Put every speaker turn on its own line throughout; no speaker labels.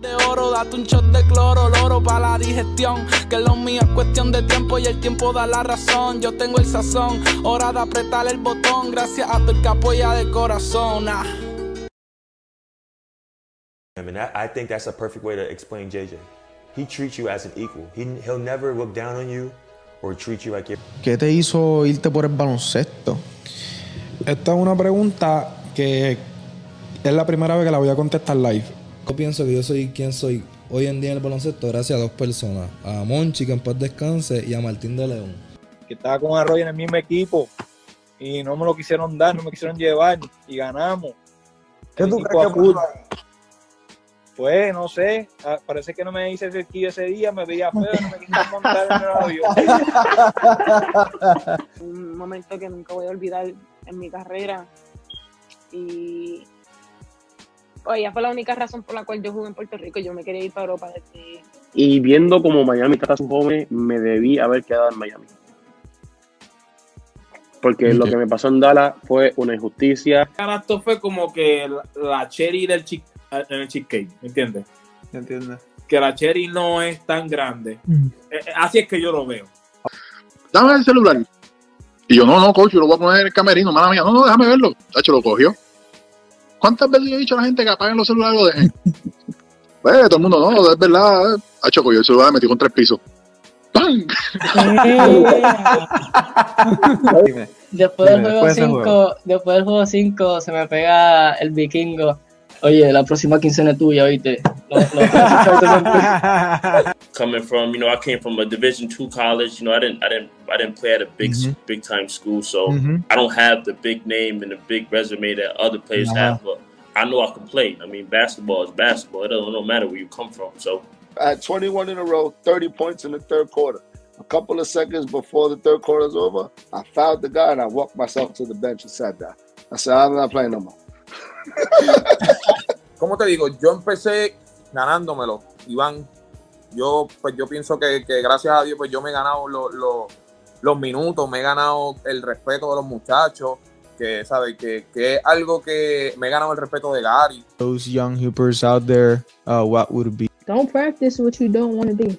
De oro, date un shot de cloro, loro para la digestión. Que lo mío es cuestión de tiempo y el tiempo da la razón. Yo tengo el sazón, hora de apretar el botón. Gracias a tu que apoya de corazón. Ah.
I mean, I, I think that's a perfect way to explain JJ. He treats you as an equal. He, he'll never look down on you or treat you like you're.
¿Qué te hizo irte por el baloncesto?
Esta es una pregunta que es la primera vez que la voy a contestar live.
Yo pienso que yo soy quien soy hoy en día en el baloncesto gracias a dos personas. A Monchi, que en paz descanse, y a Martín de León.
que estaba con Arroyo en el mismo equipo y no me lo quisieron dar, no me quisieron llevar y ganamos.
¿Qué
El
tú crees que?
Pues, no sé, ah, parece que no me hice cerquillo ese día, me veía feo, no me quisieron montar en el avión.
un momento que nunca voy a olvidar en mi carrera. Y oye, fue la única razón por la cual yo jugué en Puerto Rico. Yo me quería ir para Europa desde
Y viendo como Miami trata a sus jóvenes, me debí haber quedado en Miami. Porque lo que me pasó en Dallas fue una injusticia.
Esto fue como que la, cherry del chick, en el cheesecake, ¿me entiendes?
¿Entiendes?
Que la cherry no es tan grande. Eh, eh, así es que yo lo veo.
dame el celular. Y yo, no, no, coach, yo lo voy a poner en el camerino, mala mía. No, no, déjame verlo. Tacho, lo cogió. ¿Cuántas veces yo he dicho a la gente que apaguen los celulares y lo dejen? pues, todo el mundo, no, es verdad. Tacho, cogió el celular, me metí contra el piso. ¡Pam!
Después del juego
Después de ese
5, después del juego 5 se me pega el vikingo. Oye, la próxima quincena es tuya, oíste. Los- los chachos
Coming from, you know, I came from a Division two college. You know, I didn't, I didn't, I didn't play at a big, big time school, so
Mhm.
I don't have the big name and the big resume that other players
No.
have. But I know I can play. I mean, basketball is basketball. It doesn't no matter where you come from. So
I had 21 in a row, 30 points in the third quarter. A couple of seconds before the third quarter is over, I fouled the guy and I walked myself to the bench and sat down. I said, I'm not playing no more.
¿Cómo te digo? Yo empecé ganándomelo, Iván. Yo, pues yo pienso que, que gracias a Dios, pues yo me he ganado lo- lo- los minutos, me he ganado el respeto de los muchachos, que, ¿sabes? Que, que es algo que me he ganado el respeto de Gary.
Those young hoopers out there, uh, what would be?
Don't practice what you don't want to be.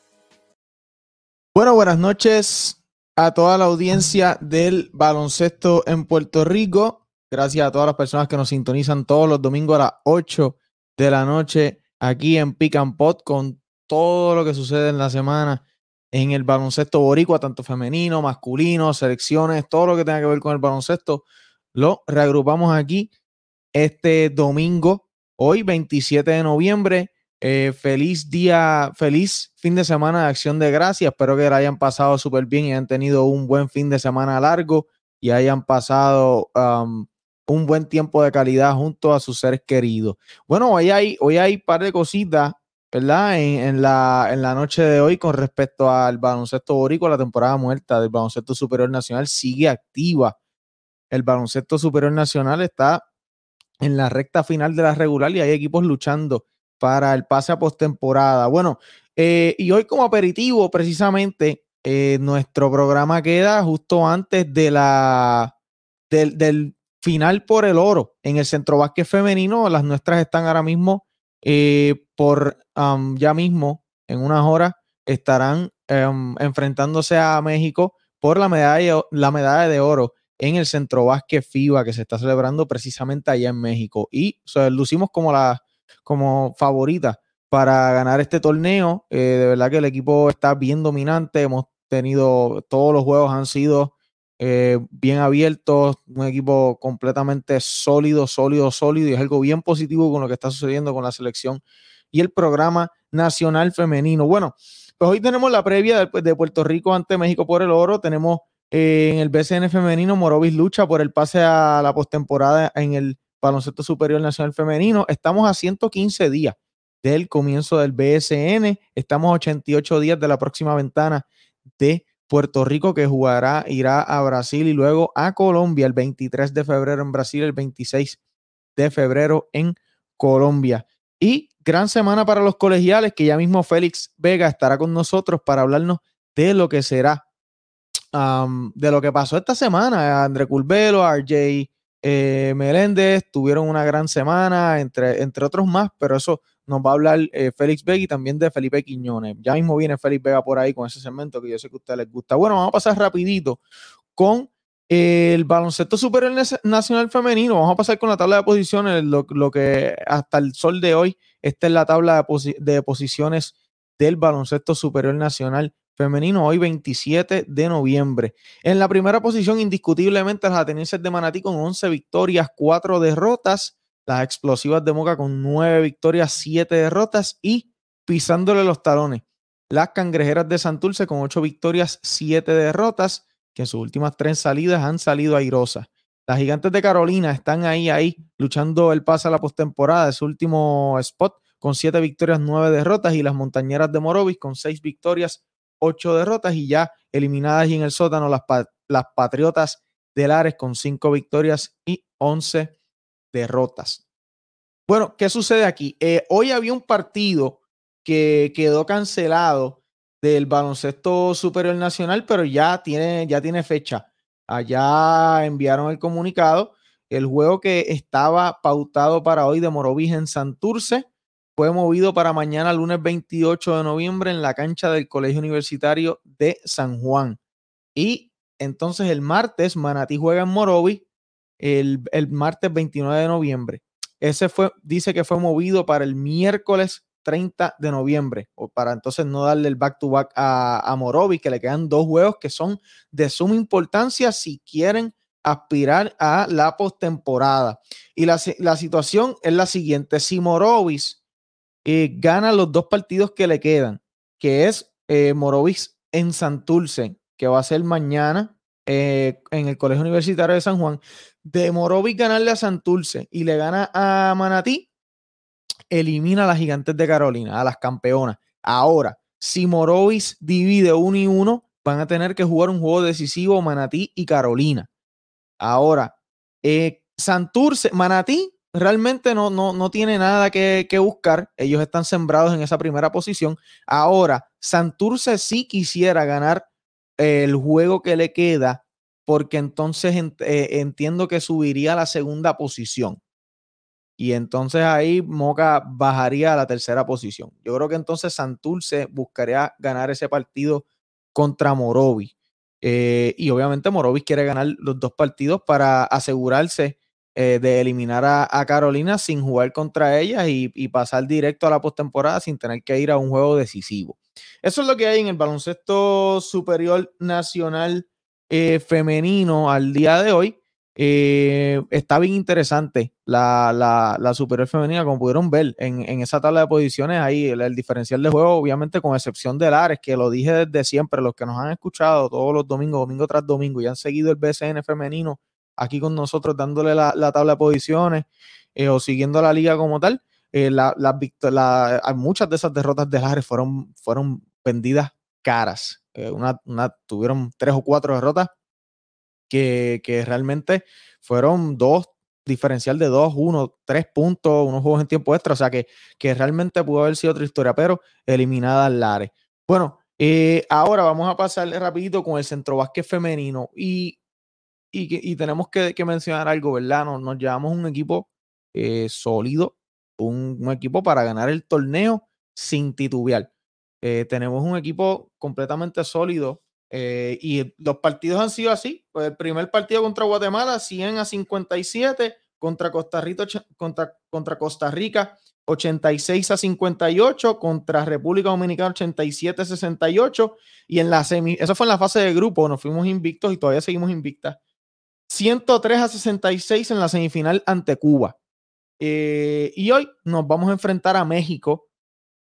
Bueno, buenas noches a toda la audiencia del baloncesto en Puerto Rico. Gracias a todas las personas que nos sintonizan todos los domingos a las 8 de la noche aquí en Pick and Pot con todo lo que sucede en la semana en el baloncesto boricua, tanto femenino, masculino, selecciones, todo lo que tenga que ver con el baloncesto. Lo reagrupamos aquí este domingo, hoy 27 de noviembre. Eh, feliz día, feliz fin de semana de acción de gracias. Espero que la hayan pasado súper bien y hayan tenido un buen fin de semana largo y hayan pasado um, un buen tiempo de calidad junto a sus seres queridos. Bueno, hoy hay, hoy hay un par de cositas, ¿verdad? En, la, en la noche de hoy con respecto al baloncesto boricua, la temporada muerta del baloncesto superior nacional sigue activa. El baloncesto superior nacional está en la recta final de la regular y hay equipos luchando para el pase a postemporada. Bueno, eh, y hoy como aperitivo, precisamente, eh, nuestro programa queda justo antes de la del, final por el oro en el centro básquet femenino. Las nuestras están ahora mismo eh, por ya mismo, en unas horas, estarán um, enfrentándose a México por la medalla, la medalla de oro en el centro básquet FIBA que se está celebrando precisamente allá en México. Y lucimos como la como favorita para ganar este torneo. Eh, de verdad que el equipo está bien dominante. Hemos tenido, todos los juegos han sido eh, bien abiertos, un equipo completamente sólido, sólido, sólido. Y es algo bien positivo con lo que está sucediendo con la selección y el programa nacional femenino. Bueno, pues hoy tenemos la previa de, de Puerto Rico ante México por el oro. Tenemos Eh, en el BCN femenino, Morovis lucha por el pase a la postemporada en el Baloncesto Superior Nacional Femenino. Estamos a 115 días del comienzo del BSN. Estamos a 88 días de la próxima ventana de Puerto Rico que jugará, irá a Brasil y luego a Colombia el 23 de febrero en Brasil, el 26 de febrero en Colombia. Y gran semana para los colegiales, que ya mismo Félix Vega estará con nosotros para hablarnos de lo que será, de lo que pasó esta semana. André Culvelo, RJ eh, Meléndez tuvieron una gran semana, entre, entre otros más, pero eso nos va a hablar eh, Félix Vega y también de Felipe Quiñones. Ya mismo viene Félix Vega por ahí con ese segmento que yo sé que a ustedes les gusta. Bueno, vamos a pasar rapidito con el baloncesto superior nacional femenino. Vamos a pasar con la tabla de posiciones, lo, que hasta el sol de hoy, esta es la tabla de, de posiciones del baloncesto superior nacional femenino, hoy 27 de noviembre. En la primera posición, indiscutiblemente, las atenienses de Manatí con 11 victorias, 4 derrotas. Las explosivas de Moca con 9 victorias, 7 derrotas. Y pisándole los talones, las cangrejeras de Santurce con 8 victorias, 7 derrotas, que en sus últimas tres salidas han salido airosas. Las gigantes de Carolina están ahí, ahí, luchando el pase a la postemporada, su último spot, con 7 victorias, 9 derrotas. Y las montañeras de Morovis con 6 victorias, ocho derrotas y ya eliminadas y en el sótano las, las Patriotas de Lares con cinco victorias y once derrotas. Bueno, ¿qué sucede aquí? Eh, hoy había un partido que quedó cancelado del baloncesto superior nacional, pero ya tiene, ya tiene fecha. Allá enviaron el comunicado. El juego que estaba pautado para hoy de Morovis en Santurce fue movido para mañana, lunes 28 de noviembre, en la cancha del Colegio Universitario de San Juan. Y entonces el martes, Manatí juega en Morovi, el, el martes 29 de noviembre. Ese fue, dice que fue movido para el miércoles 30 de noviembre, o para entonces no darle el back-to-back a, a Morovi, que le quedan dos juegos que son de suma importancia si quieren aspirar a la postemporada. Y la, la situación es la siguiente: si Morovis eh, gana los dos partidos que le quedan, que es eh, Morovis en Santurce, que va a ser mañana eh, en el Colegio Universitario de San Juan. De Morovis ganarle a Santurce y le gana a Manatí, elimina a las gigantes de Carolina, a las campeonas. Ahora, si Morovis divide uno y uno, van a tener que jugar un juego decisivo Manatí y Carolina. Ahora, Santurce, Manatí realmente no, no, no tiene nada que, buscar. Ellos están sembrados en esa primera posición. Ahora, Santurce sí quisiera ganar el juego que le queda, porque entonces eh, entiendo que subiría a la segunda posición. Y entonces ahí Moca bajaría a la tercera posición. Yo creo que entonces Santurce buscaría ganar ese partido contra Morovi. Eh, y obviamente Morovis quiere ganar los dos partidos para asegurarse eh, de eliminar a, Carolina sin jugar contra ellas y, pasar directo a la postemporada sin tener que ir a un juego decisivo. Eso es lo que hay en el baloncesto superior nacional eh, femenino al día de hoy. Eh, está bien interesante la, superior femenina, como pudieron ver en, esa tabla de posiciones ahí, el, diferencial de juego, obviamente con excepción de Lares, que lo dije desde siempre, los que nos han escuchado todos los domingos, domingo tras domingo, y han seguido el BCN femenino aquí con nosotros dándole la, tabla de posiciones eh, o siguiendo la liga como tal. Eh, la, muchas de esas derrotas de Lares fueron, fueron vendidas caras. Eh, tuvieron tres o cuatro derrotas que, realmente fueron dos, diferencial de dos, uno, tres puntos, unos juegos en tiempo extra. O sea que, que realmente pudo haber sido otra historia, pero eliminada Lares. Bueno, ahora vamos a pasar rapidito con el centro básquet femenino. Y y, tenemos que, mencionar algo, ¿verdad? Nos, llevamos un equipo eh, sólido, un, equipo para ganar el torneo sin titubear. Eh, tenemos un equipo completamente sólido eh, y los partidos han sido así. Pues el primer partido contra Guatemala, 100 a 57, contra Costa Rica, contra, contra Costa Rica 86 a 58, contra República Dominicana 87 a 68, y en la semi, eso fue en la fase de grupo, nos fuimos invictos y todavía seguimos invictas. 103 a 66 en la semifinal ante Cuba. Eh, y hoy nos vamos a enfrentar a México,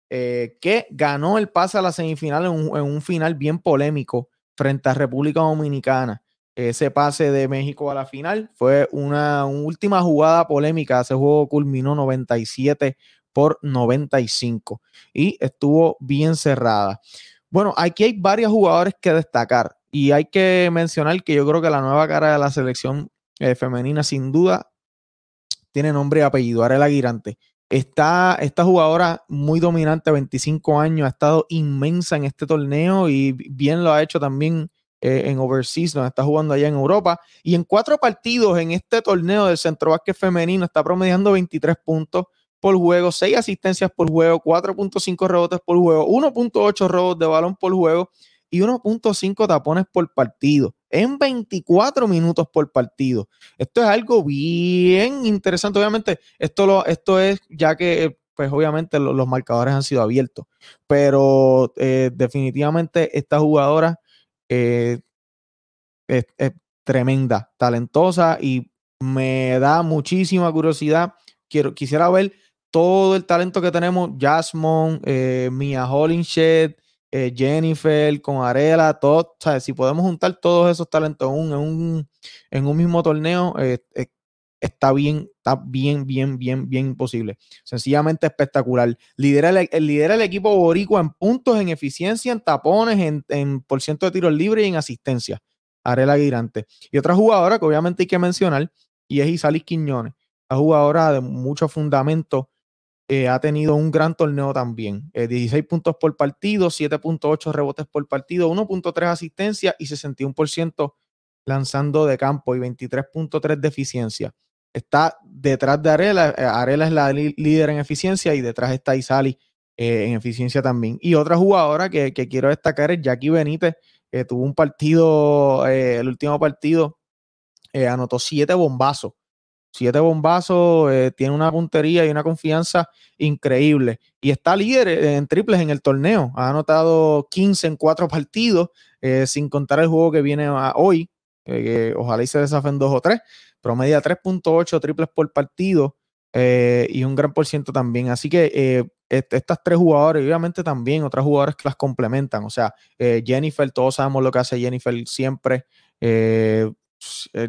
eh, que ganó el pase a la semifinal en un, final bien polémico frente a República Dominicana. Ese pase de México a la final fue una, última jugada polémica. Ese juego culminó 97 por 95 y estuvo bien cerrada. Bueno, aquí hay varios jugadores que destacar y hay que mencionar que yo creo que la nueva cara de la selección eh, femenina sin duda tiene nombre y apellido, Arela Aguirante. Está esta jugadora muy dominante, 25 años, ha estado inmensa en este torneo y bien lo ha hecho también eh, en Overseas, donde está jugando allá en Europa. Y en cuatro partidos en este torneo del centro básquet femenino está promediando 23 puntos por juego, 6 asistencias por juego, 4.5 rebotes por juego, 1.8 robos de balón por juego y 1.5 tapones por partido en 24 minutos por partido. Esto es algo bien interesante. Obviamente, esto, lo, esto es ya que, pues obviamente los marcadores han sido abiertos, pero eh, definitivamente esta jugadora eh, es, tremenda, talentosa y me da muchísima curiosidad. Quiero, quisiera ver todo el talento que tenemos, Jasmine, eh, Mia Hollinshed, eh, Jennifer, con Arela, todo, si podemos juntar todos esos talentos en un, en un, mismo torneo, eh, está bien, está bien, bien, bien, bien imposible. Sencillamente espectacular. Lidera el, lidera el equipo boricua en puntos, en eficiencia, en tapones, en, en por ciento de tiros libres y en asistencia. Arela Guirante. Y otra jugadora que obviamente hay que mencionar, y es Isalis Quiñones. La jugadora de mucho fundamento eh, ha tenido un gran torneo también. 16 eh, puntos por partido, 7.8 rebotes por partido, 1.3 asistencia y 61% lanzando de campo y 23.3 de eficiencia. Está detrás de Arela. Eh, Arela es la líder en eficiencia y detrás está Isali en eficiencia también. Y otra jugadora que, que quiero destacar es Jackie Benítez. tuvo un partido, el último partido, anotó siete bombazos siete bombazos, eh, tiene una puntería y una confianza increíble. Y está líder en triples en el torneo. Ha anotado 15 en cuatro partidos, eh, sin contar el juego que viene hoy. Eh, ojalá y se desafen dos o tres. Promedia 3.8 triples por partido y un gran por ciento también. Así que estas tres jugadores, obviamente también otras jugadores que las complementan. O sea, Jennifer, todos sabemos lo que hace Jennifer siempre. Eh,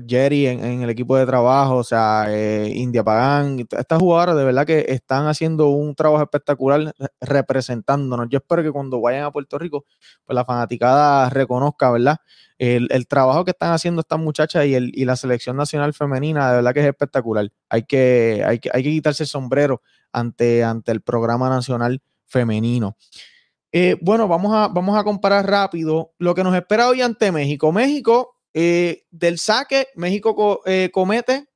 Jerry en, el equipo de trabajo, o sea, eh, India Pagan, estas jugadoras de verdad que están haciendo un trabajo espectacular representándonos. Yo espero que cuando vayan a Puerto Rico, pues la fanaticada reconozca, ¿verdad? El, trabajo que están haciendo estas muchachas y, el, y la selección nacional femenina, de verdad que es espectacular. Hay que, hay que, hay que quitarse el sombrero ante, ante el programa nacional femenino. Eh, bueno, vamos a, vamos a comparar rápido lo que nos espera hoy ante México. México eh, del saque, México eh, comete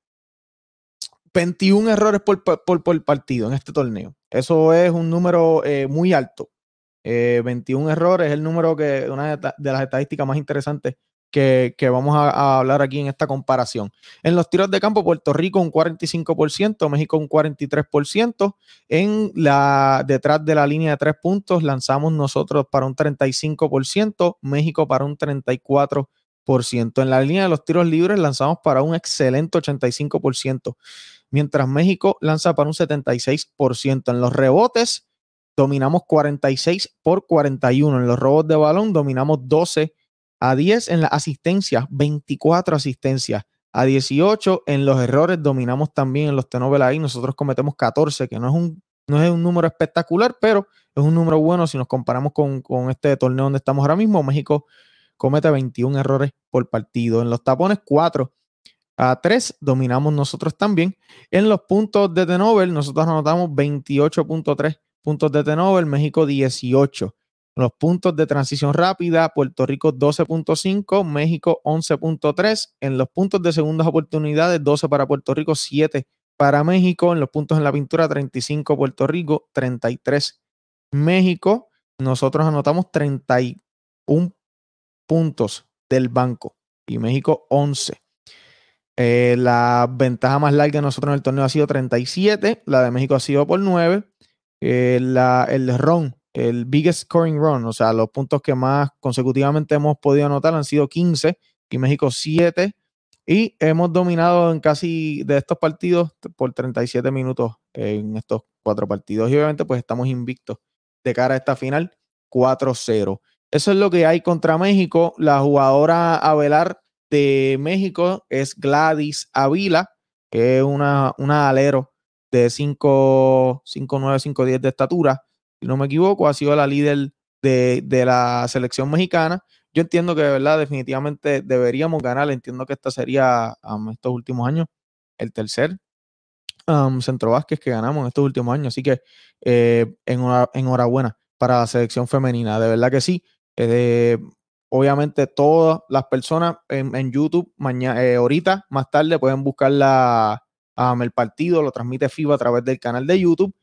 21 errores por, partido en este torneo. Eso es un número eh, muy alto. 21 errores es el número que una de las estadísticas más interesantes que, vamos a, hablar aquí en esta comparación. En los tiros de campo, Puerto Rico un 45%, México un 43%. En la, detrás de la línea de tres puntos lanzamos nosotros para un 35%, México para un 34%. En la línea de los tiros libres lanzamos para un excelente 85%, mientras México lanza para un 76%. En los rebotes dominamos 46 por 41. En los robos de balón dominamos 12 a 10. En las asistencias, 24 asistencias a 18. En los errores dominamos también en los tenovel ahí. Nosotros cometemos 14, que no es un, no es un número espectacular, pero es un número bueno si nos comparamos con, con este torneo donde estamos ahora mismo. México comete 21 errores por partido. En los tapones, 4 a 3 dominamos nosotros también. En los puntos de Tenover, nosotros anotamos 28.3 puntos de Tenover, México 18. En los puntos de transición rápida, Puerto Rico 12.5, México 11.3. En los puntos de segundas oportunidades, 12 para Puerto Rico, 7 para México. En los puntos en la pintura, 35 Puerto Rico, 33 México. Nosotros anotamos 31 puntos del banco y México 11. Eh, la ventaja más larga de nosotros en el torneo ha sido 37, la de México ha sido por 9. Eh, la, el run, el biggest scoring run, o sea, los puntos que más consecutivamente hemos podido anotar han sido 15 y México 7. Y hemos dominado en casi de estos partidos por 37 minutos en estos cuatro partidos. Y obviamente, pues estamos invictos de cara a esta final 4-0. Eso es lo que hay contra México. La jugadora a velar de México es Gladys Avila, que es una, una alero de 5, 5, 9, 5, 10 de estatura. Si no me equivoco, ha sido la líder de, de la selección mexicana. Yo entiendo que de verdad, definitivamente deberíamos ganar. Entiendo que esta sería um, estos últimos años el tercer um, centro Vázquez que ganamos en estos últimos años. Así que eh, enhorabuena para la selección femenina. De verdad que sí. Eh, obviamente todas las personas en, YouTube mañana, eh, ahorita, más tarde, pueden buscar la, el partido, lo transmite FIBA a través del canal de YouTube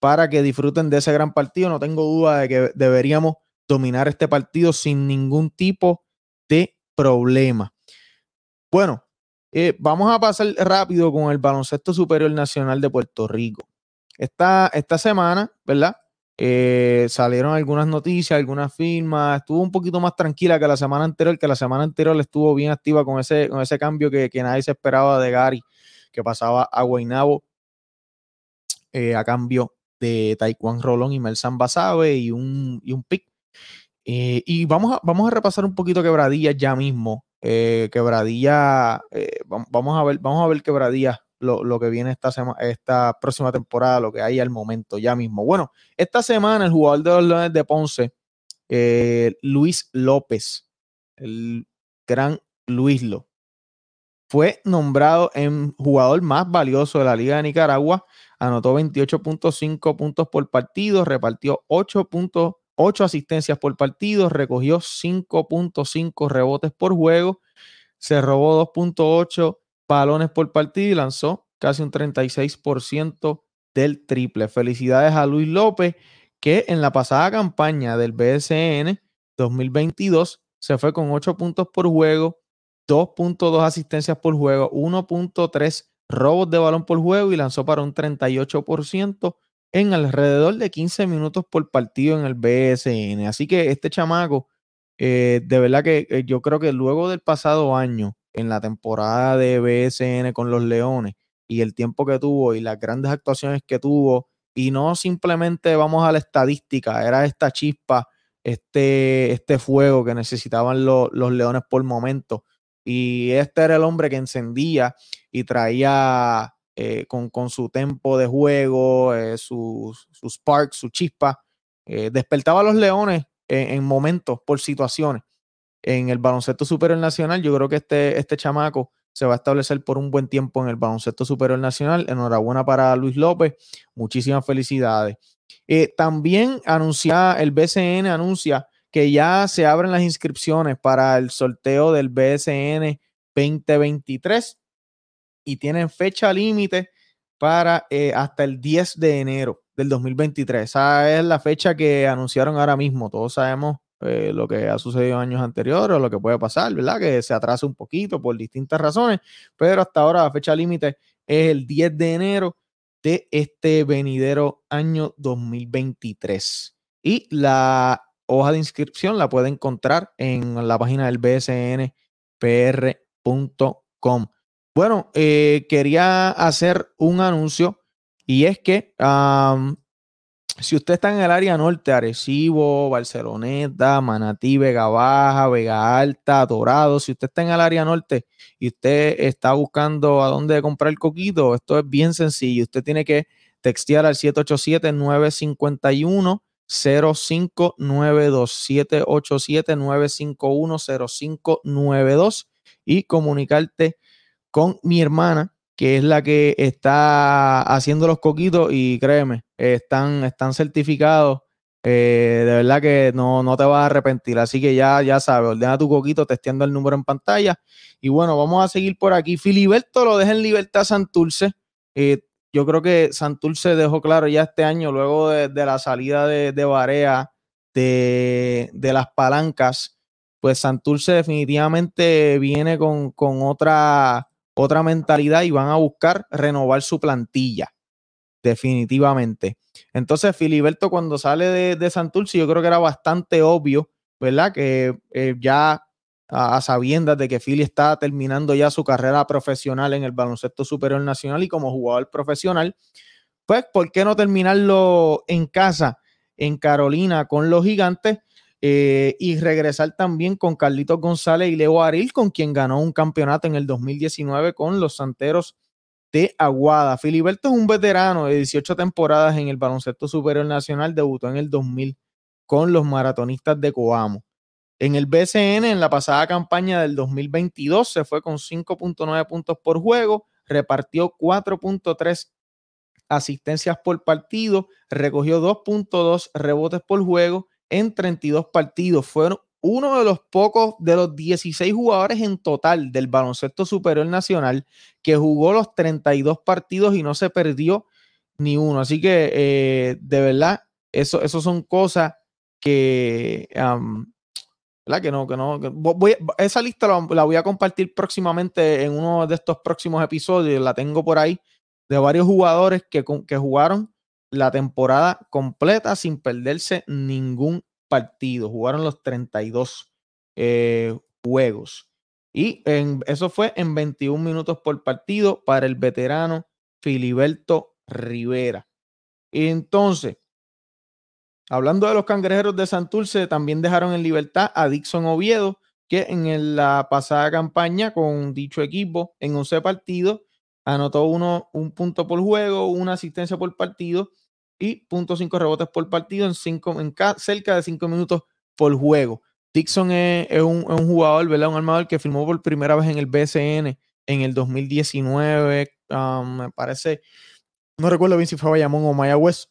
para que disfruten de ese gran partido. No tengo duda de que deberíamos dominar este partido sin ningún tipo de problema. Bueno, eh, vamos a pasar rápido con el baloncesto superior nacional de Puerto Rico. Esta, esta semana, ¿verdad? Eh, salieron algunas noticias, algunas firmas, estuvo un poquito más tranquila que la semana anterior, que la semana anterior estuvo bien activa con ese, con ese cambio que, nadie se esperaba de Gary, que pasaba a Guaynabo eh, a cambio de Taekwondo Rolón y Melsan Basabe y un, y un pick. Eh, y vamos a, vamos a repasar un poquito quebradillas ya mismo. quebradilla, vamos a ver, vamos a ver quebradillas lo, que viene esta, esta próxima temporada, lo que hay al momento, ya mismo. Bueno, esta semana el jugador de los Leones de Ponce, eh, Luis López, el gran Luis Lo, fue nombrado en jugador más valioso de la Liga de Nicaragua. Anotó 28.5 puntos por partido, repartió 8.8 asistencias por partido, recogió 5.5 rebotes por juego, se robó 2.8 balones por partido y lanzó casi un 36% del triple. Felicidades a Luis López, que en la pasada campaña del BSN 2022 se fue con 8 puntos por juego, 2.2 asistencias por juego, 1.3 robos de balón por juego y lanzó para un 38% en alrededor de 15 minutos por partido en el BSN. Así que este chamaco, eh, de verdad que eh, yo creo que luego del pasado año, en la temporada de BSN con los Leones y el tiempo que tuvo y las grandes actuaciones que tuvo, y no simplemente vamos a la estadística, era esta chispa, este, este fuego que necesitaban los Leones por momento. Y este era el hombre que encendía y traía eh, con, su tempo de juego, eh, su, spark, su chispa, eh, despertaba a los Leones en momentos, por situaciones en el baloncesto superior nacional. Yo creo que este, este chamaco se va a establecer por un buen tiempo en el baloncesto superior nacional. Enhorabuena para Luis López. Muchísimas felicidades. Eh, también anuncia, el BCN anuncia que ya se abren las inscripciones para el sorteo del BSN 2023 y tienen fecha límite para eh, hasta el 10 de enero del 2023. Esa es la fecha que anunciaron ahora mismo. Todos sabemos eh, lo que ha sucedido años anteriores o lo que puede pasar, ¿verdad? Que se atrasa un poquito por distintas razones, pero hasta ahora la fecha límite es el 10 de enero de este venidero año 2023. Y la hoja de inscripción la puede encontrar en la página del bsnpr.com. Bueno, eh, quería hacer un anuncio y es que si usted está en el área norte, Arecibo, Barceloneta, Manatí, Vega Baja, Vega Alta, Dorado, si usted está en el área norte y usted está buscando a dónde comprar el coquito, esto es bien sencillo. Usted tiene que textear al 787-951. 0592 787 951 0592 y comunicarte con mi hermana que es la que está haciendo los coquitos y créeme, están, están certificados. Eh, de verdad que no, no, te vas a arrepentir. Así que ya, ya sabes, ordena tu coquito testeando el número en pantalla. Y bueno, vamos a seguir por aquí. Filiberto lo deja en libertad Santurce. Eh, yo creo que Santurce dejó claro ya este año, luego de, la salida de, de Barea de, de, las palancas, pues Santurce definitivamente viene con, con otra otra mentalidad y van a buscar renovar su plantilla. Definitivamente. Entonces, Filiberto, cuando sale de, de Santurce, yo creo que era bastante obvio, ¿verdad? Que eh, ya a, sabiendas de que Philly está terminando ya su carrera profesional en el baloncesto superior nacional y como jugador profesional, pues, ¿por qué no terminarlo en casa, en Carolina, con los gigantes? eh, y regresar también con Carlitos González y Leo Aril, con quien ganó un campeonato en el 2019 con los Santeros de Aguada. Filiberto es un veterano de 18 temporadas en el baloncesto superior nacional, debutó en el 2000 con los maratonistas de Coamo. En el BCN, en la pasada campaña del 2022, se fue con 5.9 puntos por juego, repartió 4.3 asistencias por partido, recogió 2.2 rebotes por juego en 32 partidos. Fueron uno de los pocos de los 16 jugadores en total del baloncesto superior nacional que jugó los 32 partidos y no se perdió ni uno. Así que eh, de verdad, eso, eso son cosas que, ¿verdad? Que no, que no. esa lista la, voy a compartir próximamente en uno de estos próximos episodios. La tengo por ahí de varios jugadores que, que jugaron la temporada completa sin perderse ningún partido. Jugaron los 32 eh, juegos. Y eso fue en 21 minutos por partido para el veterano Filiberto Rivera. Entonces, Hablando de los cangrejeros de Santurce, también dejaron en libertad a Dixon Oviedo, que en la pasada campaña con dicho equipo, en 11 partidos, anotó uno, un punto por juego, una asistencia por partido y .5 rebotes por partido en, cinco, en cerca de 5 minutos por juego. Dixon es, un, jugador, ¿verdad? Un armador que firmó por primera vez en el BCN en el 2019. Um, me parece, no recuerdo bien si fue Bayamón o Mayagüez,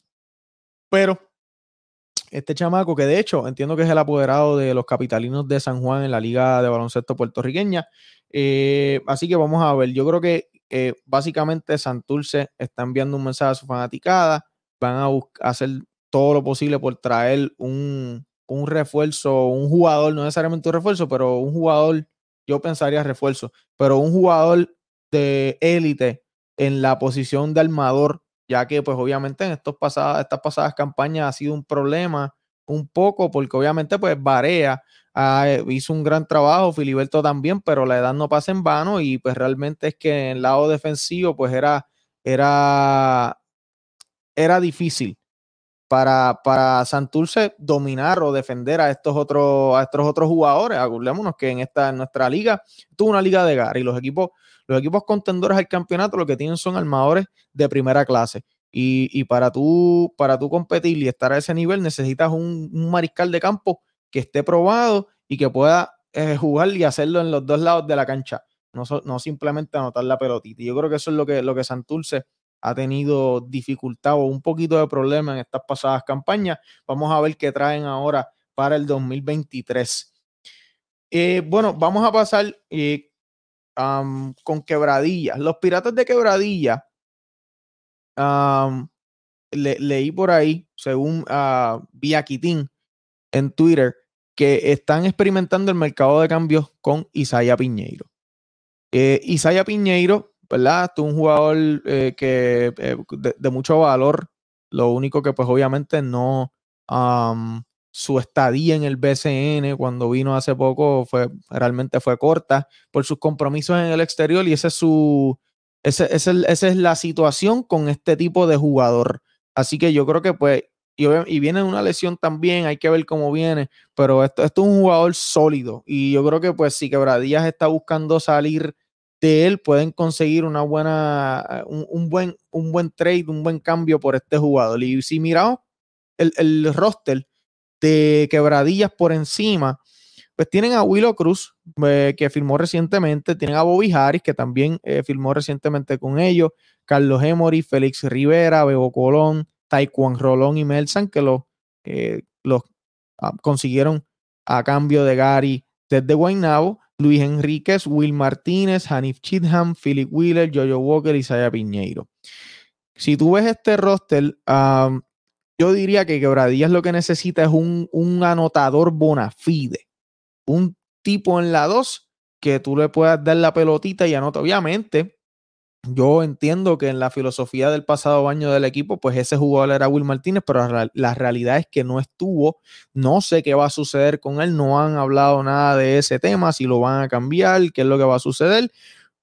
pero este chamaco, que de hecho entiendo que es el apoderado de los capitalinos de San Juan en la Liga de Baloncesto Puertorriqueña. Eh, así que vamos a ver, yo creo que eh, básicamente Santurce está enviando un mensaje a su fanaticada, van a, hacer todo lo posible por traer un, un refuerzo, un jugador, no necesariamente un refuerzo, pero un jugador, yo pensaría refuerzo, pero un jugador de élite en la posición de armador ya que pues obviamente en estos pasadas, estas pasadas campañas ha sido un problema un poco, porque obviamente pues Barea ah, hizo un gran trabajo, Filiberto también, pero la edad no pasa en vano y pues realmente es que en el lado defensivo pues era, era, era difícil para, para Santurce dominar o defender a estos otros, a estos otros jugadores. Acordémonos que en esta en nuestra liga, tuvo una liga de gar y los equipos los equipos contendores al campeonato lo que tienen son armadores de primera clase. Y, para, tú, para tú competir y estar a ese nivel necesitas un, mariscal de campo que esté probado y que pueda eh, jugar y hacerlo en los dos lados de la cancha. No, no simplemente anotar la pelotita. Y yo creo que eso es lo que, lo que Santurce ha tenido dificultad o un poquito de problema en estas pasadas campañas. Vamos a ver qué traen ahora para el 2023. Eh, bueno, vamos a pasar eh, con Quebradilla. Los Piratas de Quebradilla, leí por ahí, según uh, Vía en Twitter, que están experimentando el mercado de cambios con Isaiah Piñeiro. Eh, Isaiah Piñeiro, ¿verdad? Es un jugador eh, que eh, de, mucho valor. Lo único que, pues, obviamente no su estadía en el BCN cuando vino hace poco fue realmente fue corta por sus compromisos en el exterior y esa es su esa, es la situación con este tipo de jugador. Así que yo creo que pues y, y, viene una lesión también, hay que ver cómo viene, pero esto, esto es un jugador sólido y yo creo que pues si Quebradillas está buscando salir de él, pueden conseguir una buena, un, buen, un buen trade, un buen cambio por este jugador. Y si miramos el, el roster, de quebradillas por encima, pues tienen a Willow Cruz, eh, que firmó recientemente, tienen a Bobby Harris, que también eh, firmó recientemente con ellos, Carlos Emory, Félix Rivera, Bebo Colón, Taekwondo Rolón y Melsan, que los, eh, los ah, consiguieron a cambio de Gary desde Guaynabo, Luis Enríquez, Will Martínez, Hanif Chitham, Philip Wheeler, Jojo Walker y Saya Piñeiro. Si tú ves este roster, yo diría que Quebradillas lo que necesita es un, un anotador bona fide. Un tipo en la 2 que tú le puedas dar la pelotita y anota. Obviamente, yo entiendo que en la filosofía del pasado año del equipo, pues ese jugador era Will Martínez, pero la, realidad es que no estuvo. No sé qué va a suceder con él. No han hablado nada de ese tema, si lo van a cambiar, qué es lo que va a suceder.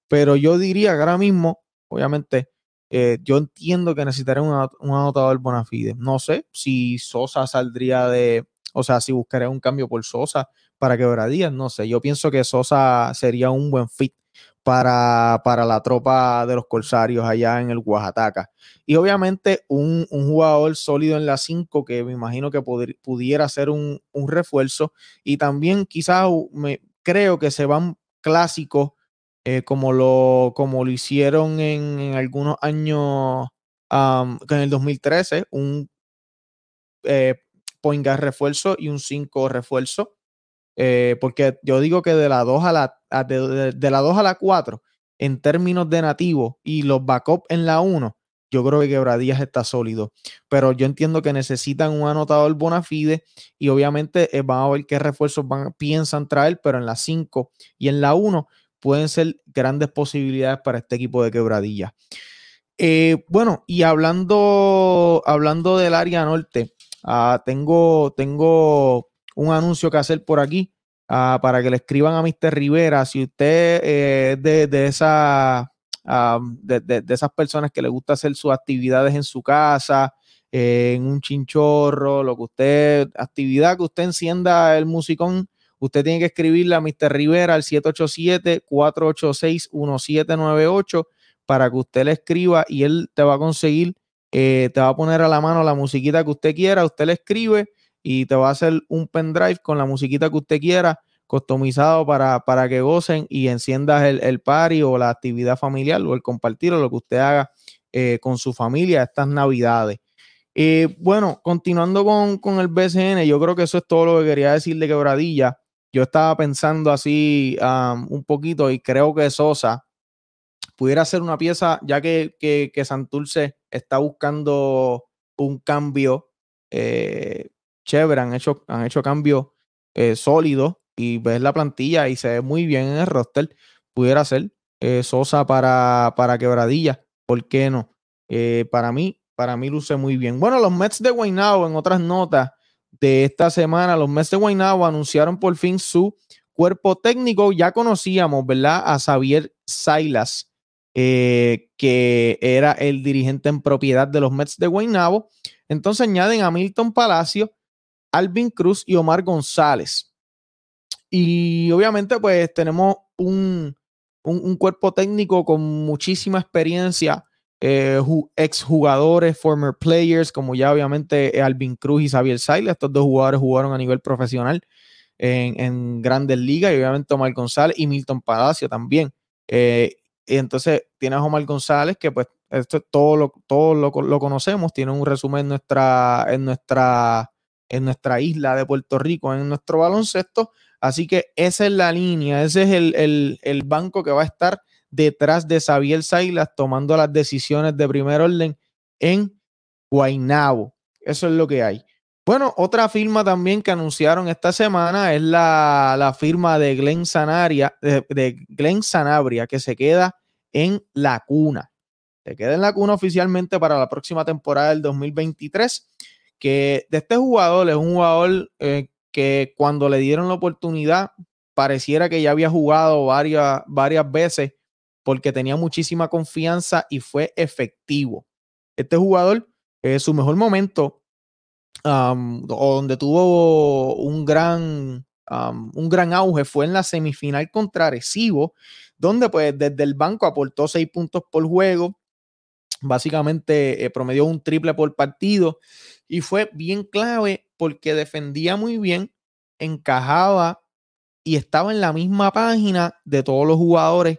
Pero yo diría que ahora mismo, obviamente, eh, yo entiendo que necesitaré un, anotador bona fide. No sé si Sosa saldría de, O sea, si buscaré un cambio por Sosa para Quebradillas, no sé. Yo pienso que Sosa sería un buen fit para, para la tropa de los corsarios allá en el Oaxaca. Y obviamente un, un jugador sólido en la 5 que me imagino que pudiera ser un, un, refuerzo. Y también quizás me creo que se van clásicos eh, como, lo, como lo hicieron en, en algunos años, en el 2013, un eh, point refuerzo y un 5 refuerzo. Eh, porque yo digo que de la 2 a la, de, de, la 2 a la 4, en términos de nativo y los backup en la 1, yo creo que Quebradillas está sólido. Pero yo entiendo que necesitan un anotador bona fide y obviamente eh, van a ver qué refuerzos van, piensan traer, pero en la 5 y en la 1 pueden ser grandes posibilidades para este equipo de Quebradillas. Eh, bueno, y hablando, hablando del área norte, uh, tengo, tengo un anuncio que hacer por aquí uh, para que le escriban a Mr. Rivera. Si usted eh, de, de, esa, uh, de, de, esas personas que le gusta hacer sus actividades en su casa, eh, en un chinchorro, lo que usted, actividad que usted encienda el musicón, usted tiene que escribirle a Mr. Rivera al 787-486-1798 para que usted le escriba y él te va a conseguir, eh, te va a poner a la mano la musiquita que usted quiera, usted le escribe y te va a hacer un pendrive con la musiquita que usted quiera, customizado para, para que gocen y enciendas el, el party o la actividad familiar o el compartir o lo que usted haga eh, con su familia estas navidades. Eh, bueno, continuando con, con, el BCN, yo creo que eso es todo lo que quería decir de Quebradilla. Yo estaba pensando así un poquito y creo que Sosa pudiera ser una pieza, ya que, que, que está buscando un cambio eh, chévere, han hecho, han hecho cambios eh, sólidos y ves la plantilla y se ve muy bien en el roster. Pudiera ser eh, Sosa para, para quebradilla, ¿por qué no? Eh, para mí, para mí luce muy bien. Bueno, los Mets de Guaynabo, en otras notas de esta semana, los Mets de Guaynabo anunciaron por fin su cuerpo técnico. Ya conocíamos, ¿verdad? A Xavier Silas, eh, que era el dirigente en propiedad de los Mets de Guaynabo. Entonces añaden a Milton Palacio, Alvin Cruz y Omar González. Y obviamente, pues tenemos un, un, cuerpo técnico con muchísima experiencia, eh, exjugadores, former players, como ya obviamente Alvin Cruz y Xavier Silas. Estos dos jugadores jugaron a nivel profesional en, en grandes ligas y obviamente Omar González y Milton Palacio también. Eh, y entonces tienes a Omar González, que pues esto todo lo, todo lo, lo, conocemos, tiene un resumen en nuestra, en nuestra, en nuestra isla de Puerto Rico, en nuestro baloncesto. Así que esa es la línea, ese es el, el, el banco que va a estar detrás de Xavier Sailas tomando las decisiones de primer orden en Guainabo. Eso es lo que hay. Bueno, otra firma también que anunciaron esta semana es la, la firma de Glenn, Sanaria, de, de Glenn Sanabria, que se queda en la cuna. Se queda en la cuna oficialmente para la próxima temporada del 2023. Que de este jugador es un jugador eh, que cuando le dieron la oportunidad pareciera que ya había jugado varias, varias veces porque tenía muchísima confianza y fue efectivo. Este jugador, su mejor momento um, donde tuvo un gran, um, un gran auge fue en la semifinal contra Recibo, donde pues desde el banco aportó seis puntos por juego, básicamente eh, promedió un triple por partido y fue bien clave porque defendía muy bien, encajaba y estaba en la misma página de todos los jugadores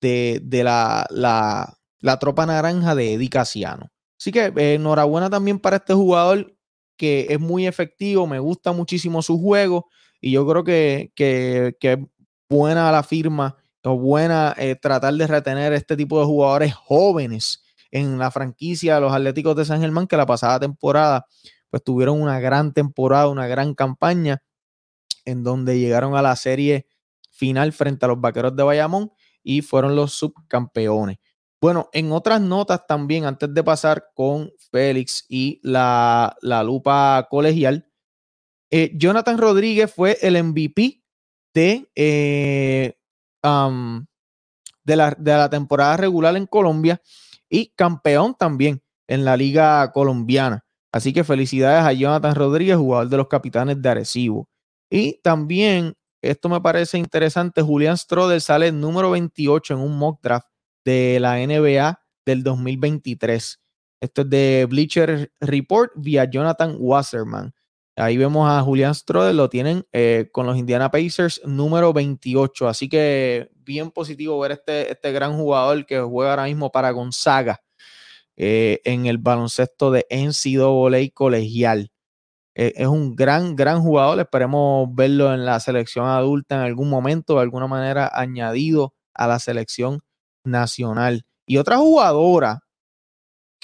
de, de la, la, la, tropa naranja de Eddie Casiano. Así que eh, enhorabuena también para este jugador que es muy efectivo, me gusta muchísimo su juego y yo creo que, que, que es buena la firma o buena eh, tratar de retener este tipo de jugadores jóvenes en la franquicia de los Atléticos de San Germán, que la pasada temporada pues tuvieron una gran temporada, una gran campaña, en donde llegaron a la serie final frente a los Vaqueros de Bayamón y fueron los subcampeones. Bueno, en otras notas también, antes de pasar con Félix y la, la lupa colegial, eh, Jonathan Rodríguez fue el MVP de, eh, de, la, de la temporada regular en Colombia y campeón también en la liga colombiana. Así que felicidades a Jonathan Rodríguez, jugador de los capitanes de Arecibo. Y también, esto me parece interesante, Julián Stroder sale número 28 en un mock draft de la NBA del 2023. Esto es de Bleacher Report vía Jonathan Wasserman. Ahí vemos a Julián Stroder, lo tienen eh, con los Indiana Pacers número 28. Así que bien positivo ver este, este gran jugador que juega ahora mismo para Gonzaga eh, en el baloncesto de NCAA colegial. Eh, es un gran, gran jugador. Esperemos verlo en la selección adulta en algún momento, de alguna manera añadido a la selección nacional. Y otra jugadora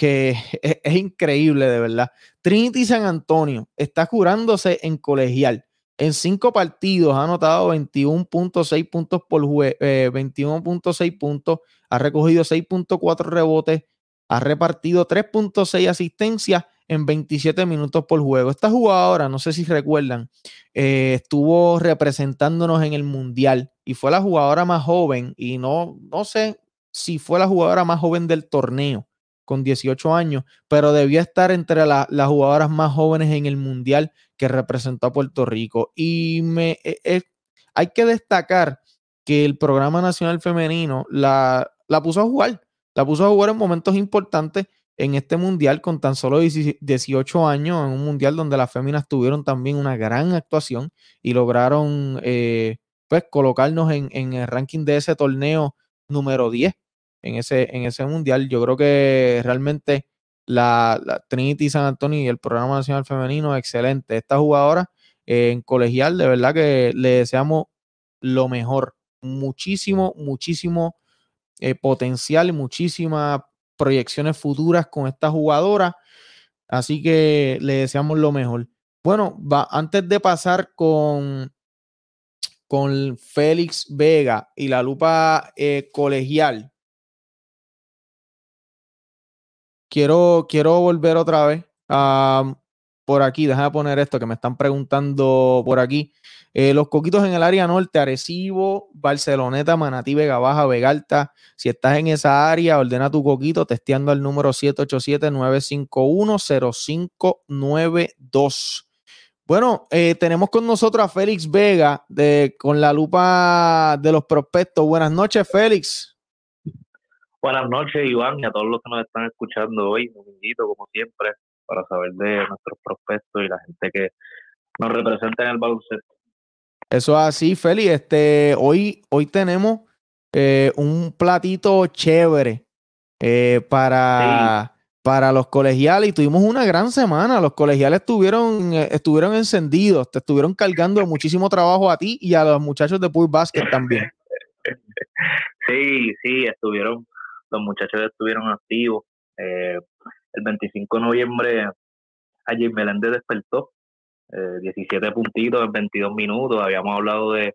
que es, increíble, de verdad. Trinity San Antonio está curándose en colegial. En cinco partidos ha anotado 21.6 puntos por juego, 21.6 puntos, ha recogido 6.4 rebotes, ha repartido 3.6 asistencias en 27 minutos por juego. Esta jugadora, no sé si recuerdan, eh, estuvo representándonos en el Mundial y fue la jugadora más joven y no, no sé si fue la jugadora más joven del torneo con 18 años, pero debió estar entre las jugadoras más jóvenes en el Mundial que representó a Puerto Rico. Y me, e, e, hay que destacar que el programa nacional femenino la, la puso a jugar, la puso a jugar en momentos importantes en este mundial con tan solo 18 años, en un mundial donde las féminas tuvieron también una gran actuación y lograron eh, pues colocarnos en, en, el ranking de ese torneo número 10 en ese, en ese mundial. Yo creo que realmente la, Trinity San Antonio y el programa nacional femenino, excelente. Esta jugadora eh, en colegial, de verdad que le deseamos lo mejor. Muchísimo, muchísimo eh, potencial muchísimas proyecciones futuras con esta jugadora. Así que le deseamos lo mejor. Bueno, va, antes de pasar con, con Félix Vega y la lupa eh, colegial, quiero, quiero volver otra vez por aquí. Déjame poner esto que me están preguntando por aquí. Eh, los coquitos en el área norte, Arecibo, Barceloneta, Manatí, Vega Baja, Vega Alta. Si estás en esa área, ordena tu coquito testeando al número 787-951-0592. Bueno, eh, tenemos con nosotros a Félix Vega de, con la lupa de los prospectos. Buenas noches, Félix.
Buenas noches, Iván, y a todos los que nos están escuchando hoy. Un invito, como siempre, para saber de nuestros prospectos y la gente que nos representa en el baloncesto.
Eso es así, Feli. Este, hoy, hoy tenemos eh, un platito chévere eh, para, para los colegiales y tuvimos una gran semana. Los colegiales estuvieron, eh, estuvieron encendidos, te estuvieron cargando muchísimo trabajo a ti y a los muchachos de Pool Basket también.
Sí, sí, estuvieron los muchachos estuvieron activos. Eh, el 25 de noviembre, allí Meléndez despertó, 17 eh, puntitos en 22 minutos. Habíamos hablado de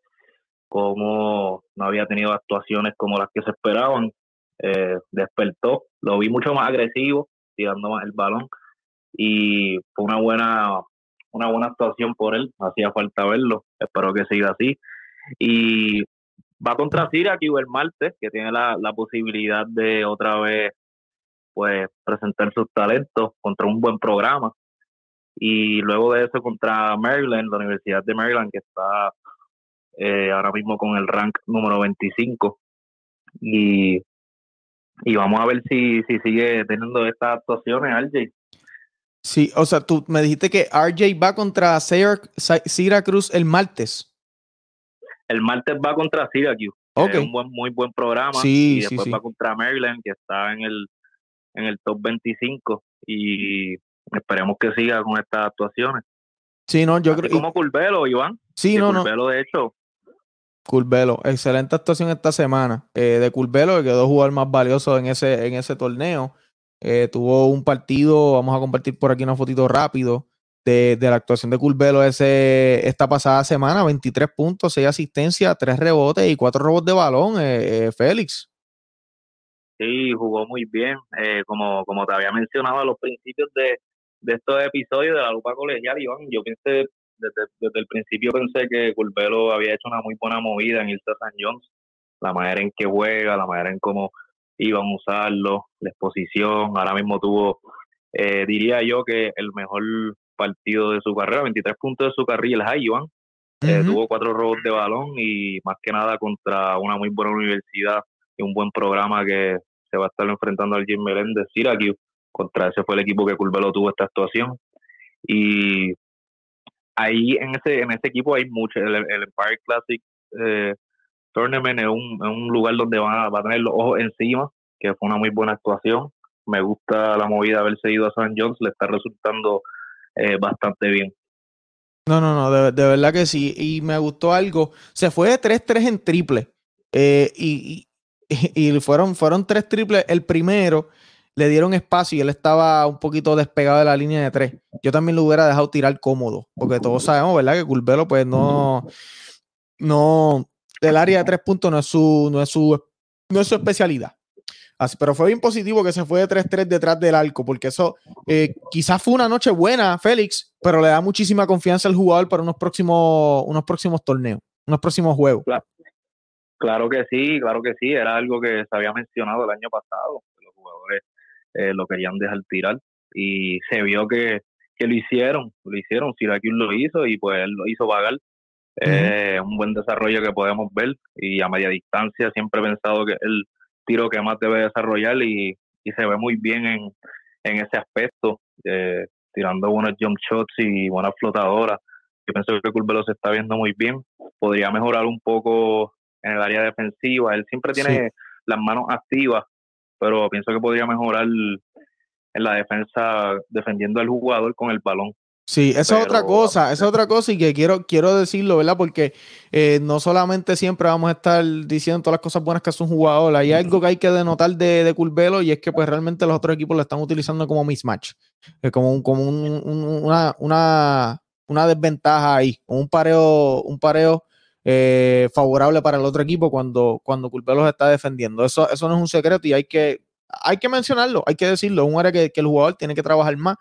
cómo no había tenido actuaciones como las que se esperaban. Eh, despertó, lo vi mucho más agresivo, tirando más el balón y fue una buena una buena actuación por él, hacía falta verlo, espero que siga así. Y va contra Syracuse el martes, que tiene la, posibilidad de otra vez pues presentar sus talentos contra un buen programa. Y luego de eso contra Maryland, la Universidad de Maryland, que está eh, ahora mismo con el rank número 25. Y, y vamos a ver si, si sigue teniendo estas actuaciones, RJ.
Sí, o sea, tú me dijiste que RJ va contra Syracuse el martes
el martes va contra Syracuse. Es un buen, muy buen programa.
y
después va contra Maryland, que está en el, en el top 25. Y esperemos que siga con estas actuaciones.
Sí, no, yo creo.
Como Curvelo, Iván.
Sí, no,
Curvelo, de hecho.
Curvelo, excelente actuación esta semana. Eh, de Curvelo, que quedó jugador más valioso en ese, en ese torneo. Eh, tuvo un partido, vamos a compartir por aquí una fotito rápido de, la actuación de Curvelo ese, esta pasada semana, 23 puntos, 6 asistencias, 3 rebotes y 4 robos de balón, eh, eh, Félix.
Sí, jugó muy bien. Eh, como, como te había mencionado a los principios de, estos episodios de la lupa colegial, Iván, yo pensé, desde, desde el principio pensé que Curvelo había hecho una muy buena movida en irse a San Jones. La manera en que juega, la manera en cómo iban a usarlo, la exposición. Ahora mismo tuvo Eh, diría yo que el mejor partido de su carrera, 23 puntos de su carrera, el High Iván. Eh,
Ujú.
tuvo cuatro robos de balón y más que nada contra una muy buena universidad y un buen programa que se va a estar enfrentando al Jim Melendez, Syracuse. Contra ese fue el equipo que Curvelo tuvo esta actuación. Y ahí en ese en ese equipo hay mucho. El, el Empire Classic eh, Tournament es un, es un lugar donde van a, va a tener los ojos encima, que fue una muy buena actuación. Me gusta la movida de haberse ido a San Jones, le está resultando eh, bastante bien.
No, no, no, de, de verdad que sí. Y me gustó algo. Se fue de 3-3 en triple. Eh, y, y, y fueron, fueron tres triples. El primero le dieron espacio y él estaba un poquito despegado de la línea de tres. Yo también lo hubiera dejado tirar cómodo. Porque todos sabemos, ¿verdad? Que Curvelo, pues no. No. El área de tres puntos no es su, no es su, no es su especialidad. Así, pero fue bien positivo que se fue de 3-3 detrás del arco, porque eso eh, quizás fue una noche buena, Félix, pero le da muchísima confianza al jugador para unos próximos, unos próximos torneos, unos próximos juegos.
Claro, claro que sí, claro que sí, era algo que se había mencionado el año pasado, los jugadores eh, lo querían dejar tirar y se vio que, que lo hicieron, lo hicieron, Syracuse lo hizo y pues él lo hizo pagar. Eh, un buen desarrollo que podemos ver y a media distancia siempre he pensado que el tiro que más debe desarrollar y, y se ve muy bien en, en ese aspecto, eh, tirando buenos jump shots y buenas flotadoras. Yo pienso que Curvelo se está viendo muy bien. Podría mejorar un poco en el área defensiva. Él siempre tiene las manos activas, pero pienso que podría mejorar en la defensa defendiendo al jugador con el balón.
Sí, esa es otra cosa, esa es otra cosa y que quiero, quiero decirlo, ¿verdad? Porque eh, no solamente siempre vamos a estar diciendo todas las cosas buenas que hace un jugador, hay algo que hay que denotar de, de y es que pues realmente los otros equipos lo están utilizando como mismatch, eh, como, un, como un- un- una, una, una desventaja ahí, un pareo, un pareo eh, favorable para el otro equipo cuando, cuando se está defendiendo. Eso, eso no es un secreto y hay que, hay que mencionarlo, hay que decirlo, es un área que, que el jugador tiene que trabajar más.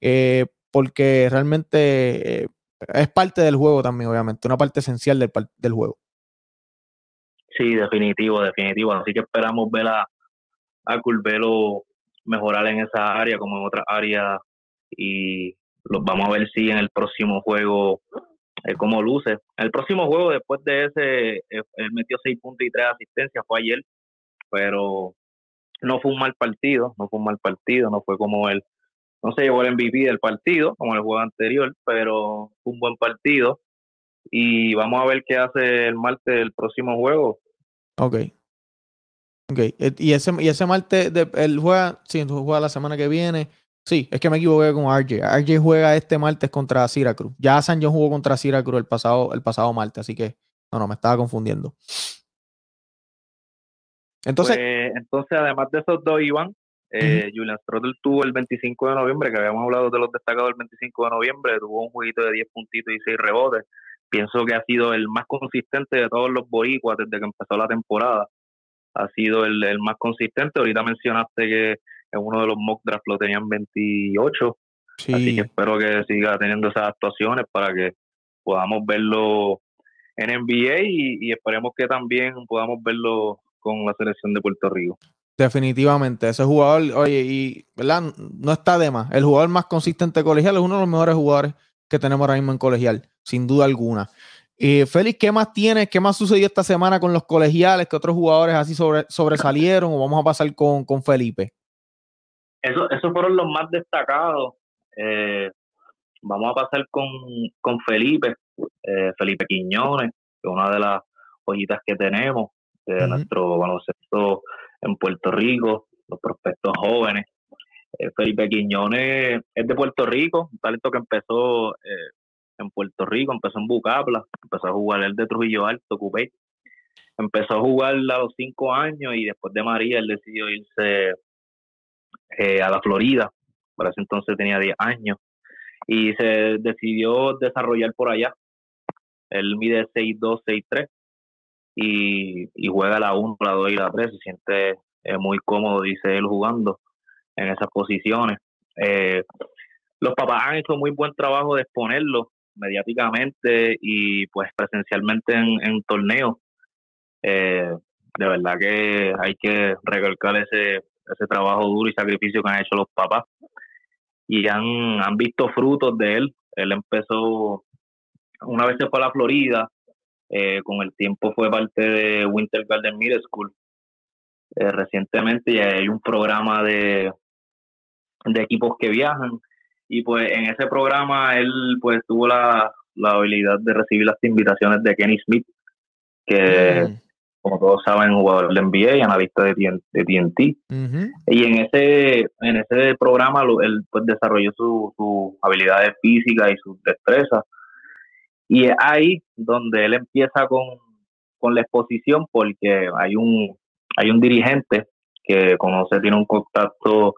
eh, porque realmente eh, es parte del juego también, obviamente, una parte esencial del, del juego.
Sí, definitivo, definitivo. Así que esperamos ver a, a Curvelo mejorar en esa área como en otras áreas y los vamos a ver si en el próximo juego eh, cómo luce. El próximo juego, después de ese, eh, él metió seis puntos y tres asistencias, fue ayer, pero no fue un mal partido, no fue un mal partido, no fue como él, no se llevó el MVP del partido, como en el juego anterior, pero fue un buen partido. Y vamos a ver qué hace el martes del próximo juego.
Ok. Ok. Eh, Y ese, y ese martes, de, él juega, sí, juega la semana que viene. Sí, es que me equivoqué con RJ. RJ juega este martes contra Syracuse. Ya San John jugó contra Syracuse el pasado, el pasado martes, así que no, no, me estaba confundiendo. Entonces,
Pues, entonces, además de esos dos, Iván, eh, Julian Strottel tuvo el 25 de noviembre, que habíamos hablado de los destacados del 25 de noviembre, tuvo un jueguito de 10 puntitos y 6 rebotes. Pienso que ha sido el más consistente de todos los boricuas desde que empezó la temporada. Ha sido el, el más consistente. Ahorita mencionaste que en uno de los mock drafts lo tenían 28. Así que espero que siga teniendo esas actuaciones para que podamos verlo en NBA y, y esperemos que también podamos verlo con la selección de Puerto Rico.
Definitivamente, ese jugador, oye, y ¿verdad? No está de más. El jugador más consistente colegial es uno de los mejores jugadores que tenemos ahora mismo en colegial, sin duda alguna. Eh, Félix, ¿qué más tienes? ¿Qué más sucedió esta semana con los colegiales? ¿Qué otros jugadores así sobre, sobresalieron? ¿O vamos a pasar con, con Felipe?
Eso, esos fueron los más destacados. Eh, vamos a pasar con, con Felipe, eh, Felipe Quiñones, que es una de las joyitas que tenemos de nuestro baloncesto en Puerto Rico, los prospectos jóvenes. Eh, Felipe Quiñones es de Puerto Rico, un talento que empezó eh, en Puerto Rico, empezó en Bucapla, empezó a jugar el de Trujillo Alto, Cupey. Empezó a jugar a los cinco años y después de María él decidió irse eh, a la Florida. Para ese entonces tenía 10 años y se decidió desarrollar por allá. Él mide 6'2, 6'3 y, y juega la 1, la 2 y la 3. Se siente eh, muy cómodo, dice él, jugando en esas posiciones. Eh, los papás han hecho muy buen trabajo de exponerlo mediáticamente y pues presencialmente en, en torneos. Eh, de verdad que hay que recalcar ese, ese trabajo duro y sacrificio que han hecho los papás. y han, han visto frutos de él. Él empezó, una vez se fue a la Florida, eh, con el tiempo fue parte de Winter Garden Middle School. Eh, recientemente ya hay un programa de, de equipos que viajan y pues en ese programa él pues tuvo la, la habilidad de recibir las invitaciones de Kenny Smith, que como todos saben, jugador de NBA, analista de, TN- de TNT. Y en ese, en ese programa lo- él pues, desarrolló su- sus habilidades físicas y sus destrezas. Y es ahí donde él empieza con, con la exposición porque hay un, hay un dirigente que conoce, tiene un contacto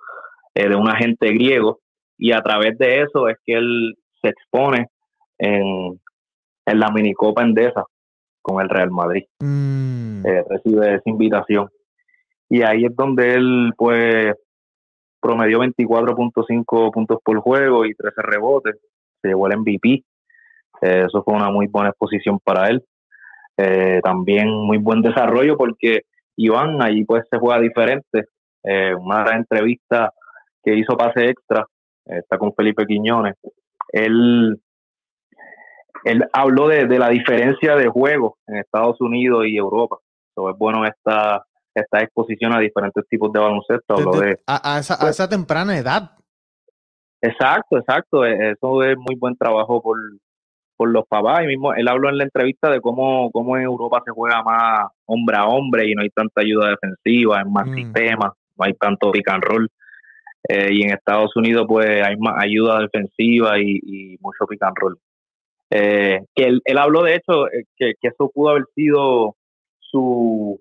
eh, de un agente griego y a través de eso es que él se expone en, en la minicopa endesa con el Real Madrid. Eh, recibe esa invitación. Y ahí es donde él, pues, promedió 24.5 puntos por juego y 13 rebotes. Se llevó el MVP. Eh, eso fue una muy buena exposición para él. Eh, también muy buen desarrollo porque Iván allí pues se juega diferente. Eh, una entrevista que hizo pase extra, eh, está con Felipe Quiñones. Él él habló de, de la diferencia de juego en Estados Unidos y Europa. So, es bueno esta, esta exposición a diferentes tipos de baloncesto. Habló de,
A, a esa, a esa temprana edad.
exacto, exacto. e- Eso es muy buen trabajo por, por los papás. Y mismo él habló en la entrevista de cómo, cómo en Europa se juega más hombre a hombre y no hay tanta ayuda defensiva, es más sistema, no hay tanto pick and roll. Eh, y en Estados Unidos pues hay más ayuda defensiva y, y mucho pick and roll. Eh, que él, él habló de hecho eh, que, que eso pudo haber sido su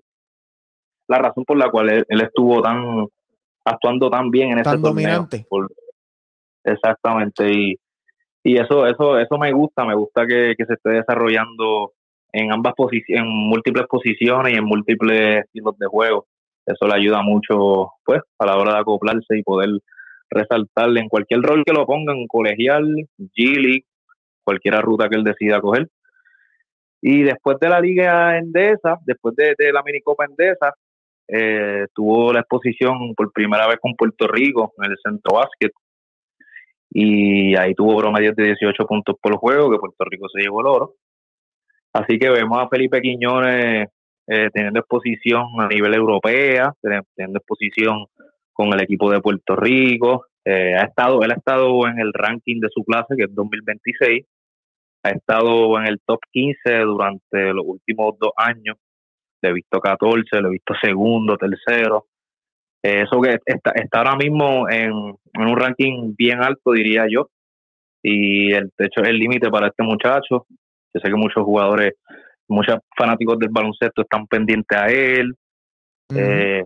la razón por la cual él, él estuvo tan actuando tan bien en ese
Tan
torneo.
dominante.
Por- exactamente y, y eso eso eso me gusta me gusta que, que se esté desarrollando en ambas posiciones en múltiples posiciones y en múltiples estilos de juego eso le ayuda mucho pues a la hora de acoplarse y poder resaltarle en cualquier rol que lo pongan colegial G League cualquier ruta que él decida coger. Y después de la Liga Endesa, después de, de la Minicopa Endesa, eh, tuvo la exposición por primera vez con Puerto Rico en el Centro Básquet. Y ahí tuvo promedios de 18 puntos por juego, que Puerto Rico se llevó el oro. Así que vemos a Felipe Quiñones eh, teniendo exposición a nivel europea, teni- teniendo exposición con el equipo de Puerto Rico. Eh, ha estado, él ha estado en el ranking de su clase, que es 2026. Ha estado en el top 15 durante los últimos dos años. Le he visto 14, le he visto segundo, tercero. Eh, eso que está, está ahora mismo en, en un ranking bien alto, diría yo. Y el techo es el límite para este muchacho. Yo sé que muchos jugadores, muchos fanáticos del baloncesto están pendientes a él. Eh,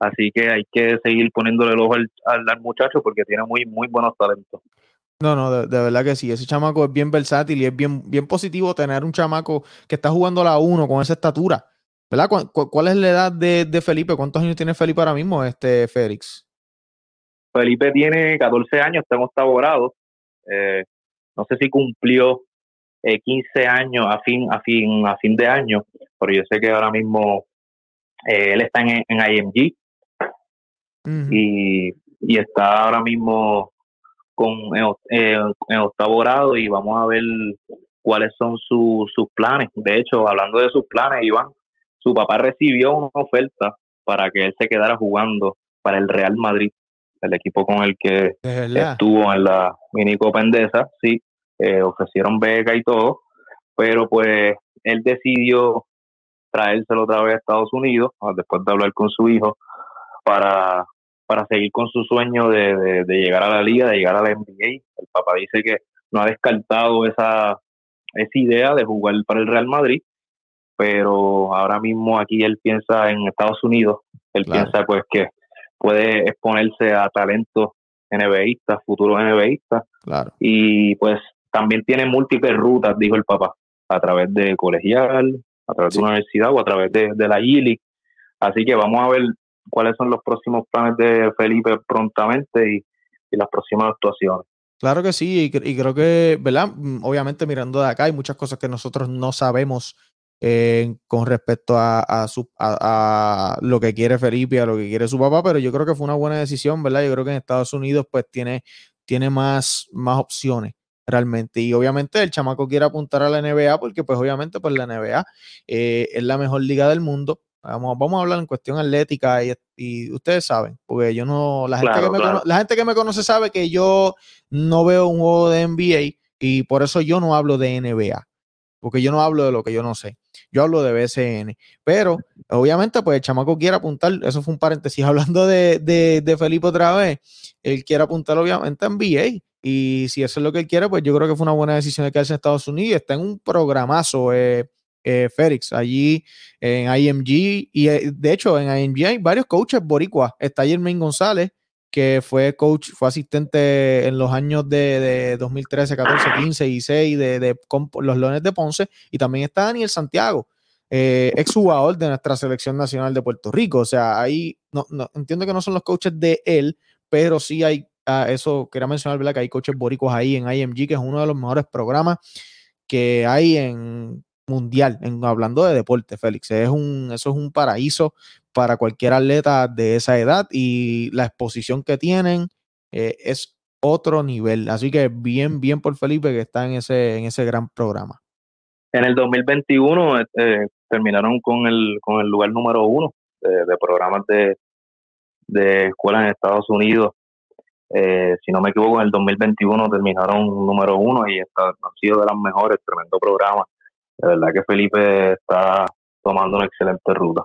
así que hay que seguir poniéndole el ojo al, al- al muchacho porque tiene muy, muy buenos talentos.
No, no, de, de verdad que sí. Ese chamaco es bien versátil y es bien, bien positivo tener un chamaco que está jugando a la 1 con esa estatura. ¿Verdad? ¿Cu- cu- ¿Cuál es la edad de, de Felipe? ¿Cuántos años tiene Felipe ahora mismo, este Félix?
Felipe tiene 14 años, está en octavo grado. Eh, no sé si cumplió eh, 15 años a fin, a fin, a fin de año, pero yo sé que ahora mismo eh, él está en, en IMG y, y está ahora mismo con en, eh, en octavo grado y vamos a ver cuáles son su- sus planes. De hecho, hablando de sus planes, Iván, su papá recibió una oferta para que él se quedara jugando para el Real Madrid, el equipo con el que estuvo en la mini Copa Endesa, sí, eh, ofrecieron beca y todo, pero pues él decidió traérselo otra vez a Estados Unidos, ah, después de hablar con su hijo, para, para seguir con su sueño de, de- de llegar a la liga, de llegar a la NBA. El papá dice que no ha descartado esa, esa idea de jugar para el Real Madrid, pero ahora mismo aquí él piensa en Estados Unidos, él
Claro.
piensa pues que puede exponerse a talentos NBAistas, futuros NBAistas,
Claro.
y pues también tiene múltiples rutas, dijo el papá, a través de colegial, a través de una universidad o a través de, de la ILI. Así que vamos a ver cuáles son los próximos planes de Felipe prontamente y, y las próximas actuaciones.
Claro que sí, y, y creo que, ¿verdad? Mm, Obviamente mirando de acá hay muchas cosas que nosotros no sabemos eh, con respecto a, a su, a, a lo que quiere Felipe, a lo que quiere su papá, pero yo creo que fue una buena decisión, ¿verdad? Yo creo que en Estados Unidos pues tiene, tiene más, más opciones realmente. Y obviamente el chamaco quiere apuntar a la NBA porque pues obviamente pues la NBA eh, es la mejor liga del mundo. Vamos, vamos a hablar en cuestión atlética y, ustedes saben, porque yo no, la gente, que me conoce, la gente que me conoce sabe que yo no veo un juego de NBA y por eso yo no hablo de NBA, porque yo no hablo de lo que yo no sé. Yo hablo de BCN. Pero, obviamente, pues el chamaco quiere apuntar, eso fue un paréntesis, hablando de, de, Felipe otra vez, él quiere apuntar obviamente a NBA. Y si eso es lo que él quiere, pues yo creo que fue una buena decisión de quedarse en Estados Unidos. Está en un programazo, eh, eh, Félix, allí en IMG. Y eh, de hecho, en IMG hay varios coaches boricuas. Está Jermaine González, que fue coach, fue asistente en los años de, 2013, 14, 15 y 6 de, los Leones de Ponce. Y también está Daniel Santiago, eh, exjugador de nuestra selección nacional de Puerto Rico. O sea, ahí no, entiendo que no son los coaches de él, pero sí hay eso quería mencionar, ¿verdad? Que hay coches boricuas ahí en IMG, que es uno de los mejores programas que hay en mundial, hablando de deporte, Félix. Es un, eso es un paraíso para cualquier atleta de esa edad y la exposición que tienen eh, es otro nivel. Así que bien, bien por Felipe que está en ese, en ese gran programa.
En el 2021 eh, terminaron con el, con el lugar número uno de, de programas de, de escuelas en Estados Unidos eh, si no me equivoco, en el 2021 terminaron número uno y está, han sido de las mejores, tremendo programa. De verdad que Felipe está tomando una excelente ruta.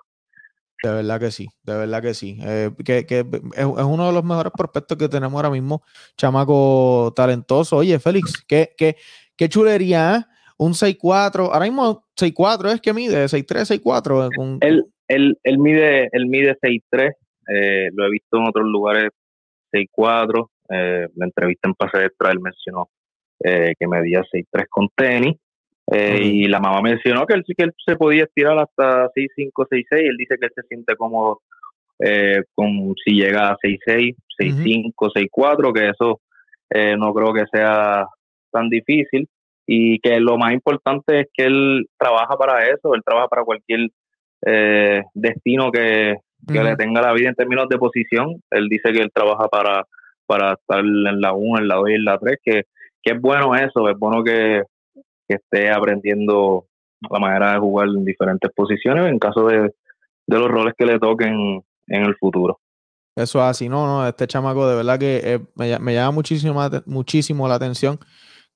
De verdad que sí, de verdad que sí. Eh, que, es, uno de los mejores prospectos que tenemos ahora mismo, chamaco talentoso. Oye, Félix, qué, qué, qué chulería, ¿eh? Un 6'4, ahora mismo 6'4 es que mide, 6'3, 6'4. Con...
Él, él, él mide, él mide 6'3, eh, lo he visto en otros lugares 6'4. Eh, la entrevista en Pase Extra él mencionó eh, que medía 6'3 con tenis. Eh, y la mamá mencionó que él sí que él se podía estirar hasta 6'5, 6'6. Él dice que él se siente cómodo eh, con si llega a 6'6, 6'5, 6'4, que eso no creo que sea tan difícil. Y que lo más importante es que él trabaja para eso, él trabaja para cualquier destino que, que le tenga la vida en términos de posición. Él dice que él trabaja para, para estar en la 1, en la 2 y en la 3, que, que es bueno eso, es bueno que, esté aprendiendo la manera de jugar en diferentes posiciones en caso de, los roles que le toquen en el futuro.
Eso es así, no, no, este chamaco de verdad que eh, me, llama muchísimo, muchísimo la atención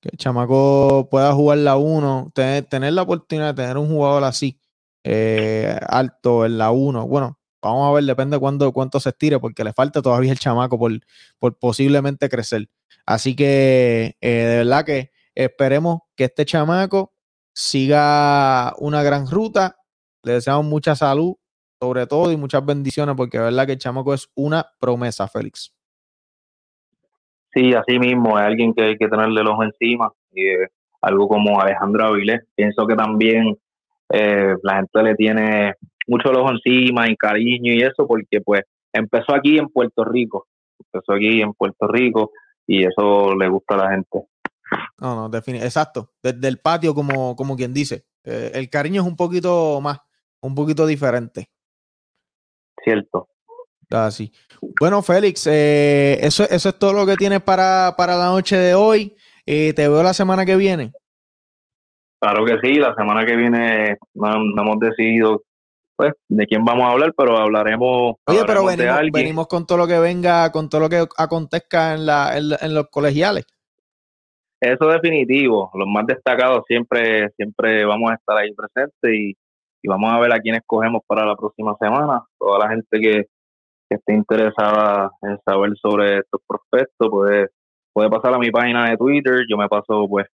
que el chamaco pueda jugar la 1, tener, tener, la oportunidad de tener un jugador así, eh, alto en la 1. Bueno, Vamos a ver, depende de cuándo, cuánto se estire, porque le falta todavía el chamaco por, por posiblemente crecer. Así que eh, de verdad que esperemos que este chamaco siga una gran ruta. Le deseamos mucha salud, sobre todo, y muchas bendiciones, porque de verdad que el chamaco es una promesa, Félix.
Sí, así mismo, es alguien que hay que tenerle el ojo encima. Y, algo como Alejandro Avilés, pienso que también eh, la gente le tiene mucho ojo encima y cariño y eso, porque pues empezó aquí en Puerto Rico, empezó aquí en Puerto Rico y eso le gusta a la gente.
No, no, define, exacto, desde el patio como, como quien dice, eh, el cariño es un poquito más, un poquito diferente.
Cierto.
Así. Bueno, Félix, eh, eso, eso es todo lo que tienes para, para la noche de hoy. Eh, te veo la semana que viene.
Claro que sí, la semana que viene no hemos decidido pues, de quién vamos a hablar, pero hablaremos.
Oye, pero venimos, con todo lo que venga, con todo lo que acontezca en, la, en, los colegiales.
Eso definitivo. Los más destacados siempre, siempre vamos a estar ahí presentes y, vamos a ver a quién escogemos para la próxima semana. Toda la gente que, esté interesada en saber sobre estos prospectos puede, puede pasar a mi página de Twitter. Yo me paso, pues,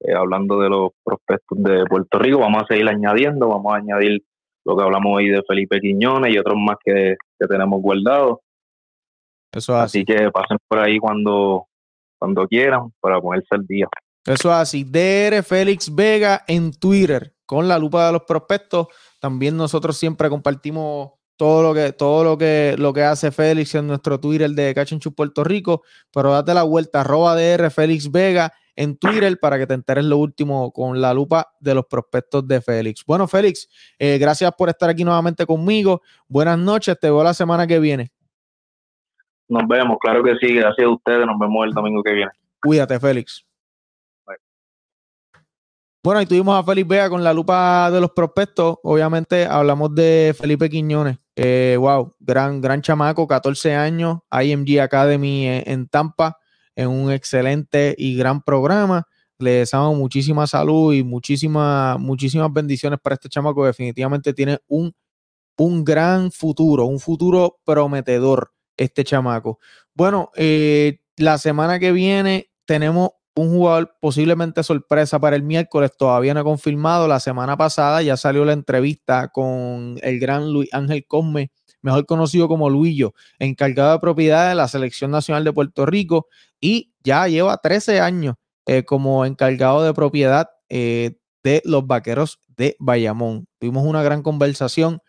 eh, hablando de los prospectos de Puerto Rico. Vamos a seguir añadiendo, vamos a añadir lo que hablamos hoy de Felipe Quiñones y otros más que, tenemos guardados.
Eso
así. que pasen por ahí cuando, cuando quieran para ponerse al día.
Eso es así. DR Félix Vega en Twitter con la lupa de los prospectos. También nosotros siempre compartimos todo lo que, todo lo que, lo que hace Félix en nuestro Twitter de Cachenchu Puerto Rico. Pero date la vuelta, arroba DR Félix Vega en Twitter para que te enteres lo último con la lupa de los prospectos de Félix. Bueno, Félix, eh, gracias por estar aquí nuevamente conmigo. Buenas noches, te veo la semana que viene.
Nos vemos, claro que sí, gracias a ustedes, nos vemos el domingo que viene.
Cuídate, Félix. Bueno, ahí tuvimos a Félix Vega con la lupa de los prospectos. Obviamente hablamos de Felipe Quiñones. Eh, wow, gran, gran chamaco, 14 años, IMG Academy en, Tampa, en un excelente y gran programa. Le deseamos muchísima salud y muchísimas, muchísimas bendiciones para este chamaco. Definitivamente tiene un, un gran futuro, un futuro prometedor este chamaco. Bueno, eh, la semana que viene tenemos un jugador posiblemente sorpresa para el miércoles, todavía no ha confirmado. La semana pasada ya salió la entrevista con el gran Luis Ángel Cosme, mejor conocido como Luillo, encargado de propiedad de la Selección Nacional de Puerto Rico y ya lleva 13 años eh, como encargado de propiedad eh, de los vaqueros de Bayamón. Tuvimos una gran conversación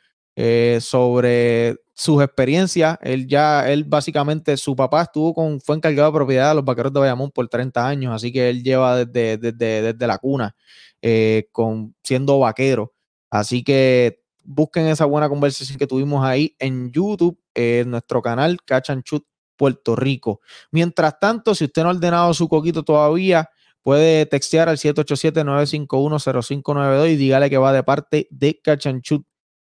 sobre sus experiencias. Él ya, él básicamente, su papá estuvo con, fue encargado de propiedad de los vaqueros de Bayamón por 30 años, así que él lleva desde, desde, desde la cuna eh, con, siendo vaquero. Así que busquen esa buena conversación que tuvimos ahí en YouTube, en nuestro canal Cachanchut Puerto Rico. Mientras tanto, si usted no ha ordenado su coquito todavía, puede textear al 787-951-0592 y dígale que va de parte de Cachanchut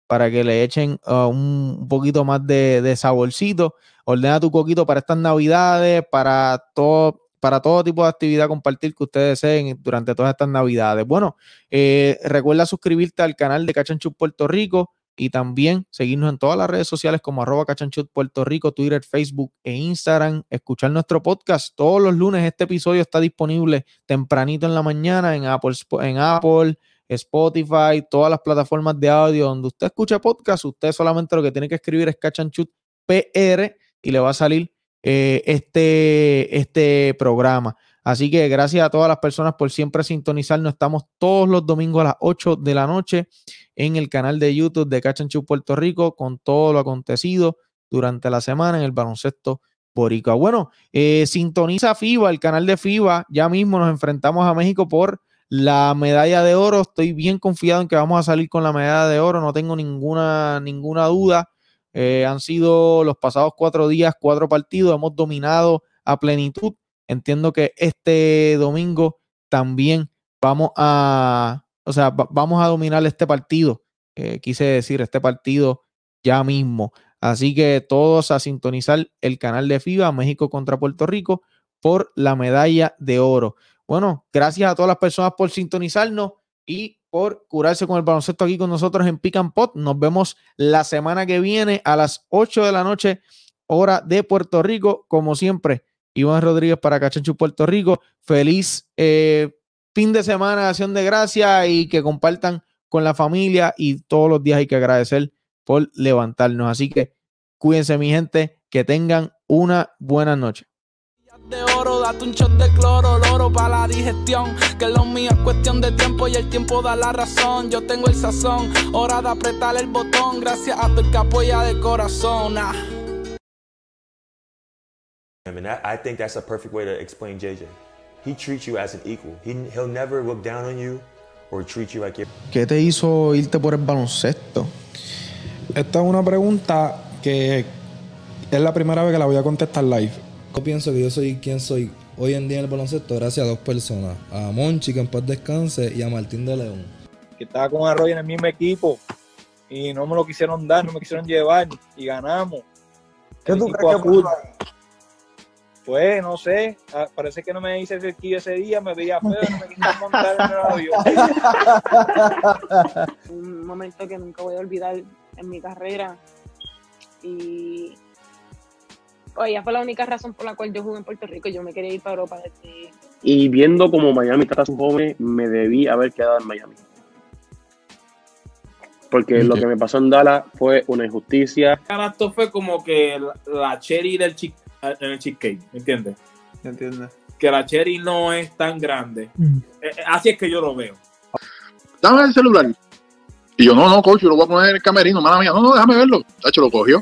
para que le echen uh, un poquito más de, saborcito. Ordena tu coquito para estas navidades, para todo, para todo tipo de actividad compartir que ustedes deseen durante todas estas navidades. Bueno, eh, recuerda suscribirte al canal de Cachanchut Puerto Rico y también seguirnos en todas las redes sociales como arroba Cachanchut Puerto Rico, Twitter, Facebook e Instagram. Escuchar nuestro podcast todos los lunes. Este episodio está disponible tempranito en la mañana en Apple, en Apple Spotify, todas las plataformas de audio donde usted escucha podcast, usted solamente lo que tiene que escribir es Cachanchut PR y le va a salir eh, este, este programa. Así que gracias a todas las personas por siempre sintonizarnos. Estamos todos los domingos a las 8 de la noche en el canal de YouTube de Cachanchut Puerto Rico con todo lo acontecido durante la semana en el baloncesto boricua. Bueno, eh, sintoniza FIBA, el canal de FIBA. Ya mismo nos enfrentamos a México por la medalla de oro, estoy bien confiado en que vamos a salir con la medalla de oro, no tengo ninguna, ninguna duda. Eh, han sido los pasados cuatro días, cuatro partidos, hemos dominado a plenitud. Entiendo que este domingo también vamos a, o sea, vamos a dominar este partido. Quise decir, este partido ya mismo. Así que todos a sintonizar el canal de FIBA, México contra Puerto Rico, por la medalla de oro. Bueno, gracias a todas las personas por sintonizarnos y por curarse con el baloncesto aquí con nosotros en Pick and Pot. Nos vemos la semana que viene a las 8 de la noche, hora de Puerto Rico. Como siempre, Iván Rodríguez para Cachanchu Puerto Rico. Feliz eh, fin de semana, acción de gracia y que compartan con la familia y todos los días hay que agradecer por levantarnos. Así que cuídense mi gente, que tengan una buena noche
de oro, date un shot de cloro, loro para la digestión. Que lo mío es cuestión de tiempo y el tiempo da la razón. Yo tengo el sazón, hora de apretar el botón. Gracias a tu el que apoya de corazón. Ah.
I mean, I, I think that's a perfect way to explain JJ. He treats you as an equal. He, he'll never look down on you or treat you like you're.
¿Qué te hizo irte por el baloncesto?
Esta es una pregunta que es la primera vez que la voy a contestar live.
Yo pienso que yo soy quien soy hoy en día en el baloncesto gracias a dos personas. A Monchi, que en paz descanse, y a Martín de León.
Que estaba con Arroyo en el mismo equipo y no me lo quisieron dar, no me quisieron llevar y ganamos.
¿Qué tú crees que pasó
Pues no sé, ah, parece que no me hice cerquillo ese día, me veía feo, no me quisieron montar en el avión.
Un momento que nunca voy a olvidar en mi carrera y ella fue la única razón por la cual yo jugué en Puerto Rico. Yo me quería ir para Europa desde...
Y viendo como Miami trata a sus jóvenes, me debí haber quedado en Miami. Porque lo que me pasó en Dallas fue una injusticia.
Esto fue como que la cherry del chick, en el cheesecake, ¿me entiendes?
¿Entiendes?
Que la cherry no es tan grande. Así es que yo lo veo.
Dame el celular. Y yo, no, no, coach, yo lo voy a poner en el camerino, mala mía. No, no, déjame verlo. Tacho, lo cogió.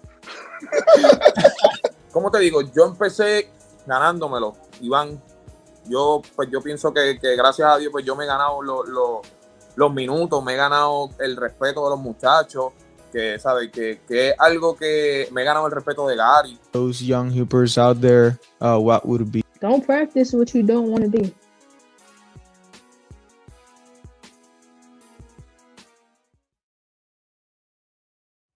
¿Cómo te digo? Yo empecé ganándomelo, Iván. Yo, pues yo pienso que, que gracias a Dios, pues yo me he ganado lo- lo- los minutos, me he ganado el respeto de los muchachos, que, ¿sabes? Que, que es algo que me he ganado el respeto de Gary.
Those young hoopers out there, uh, what would be?
Don't practice what you don't want to do.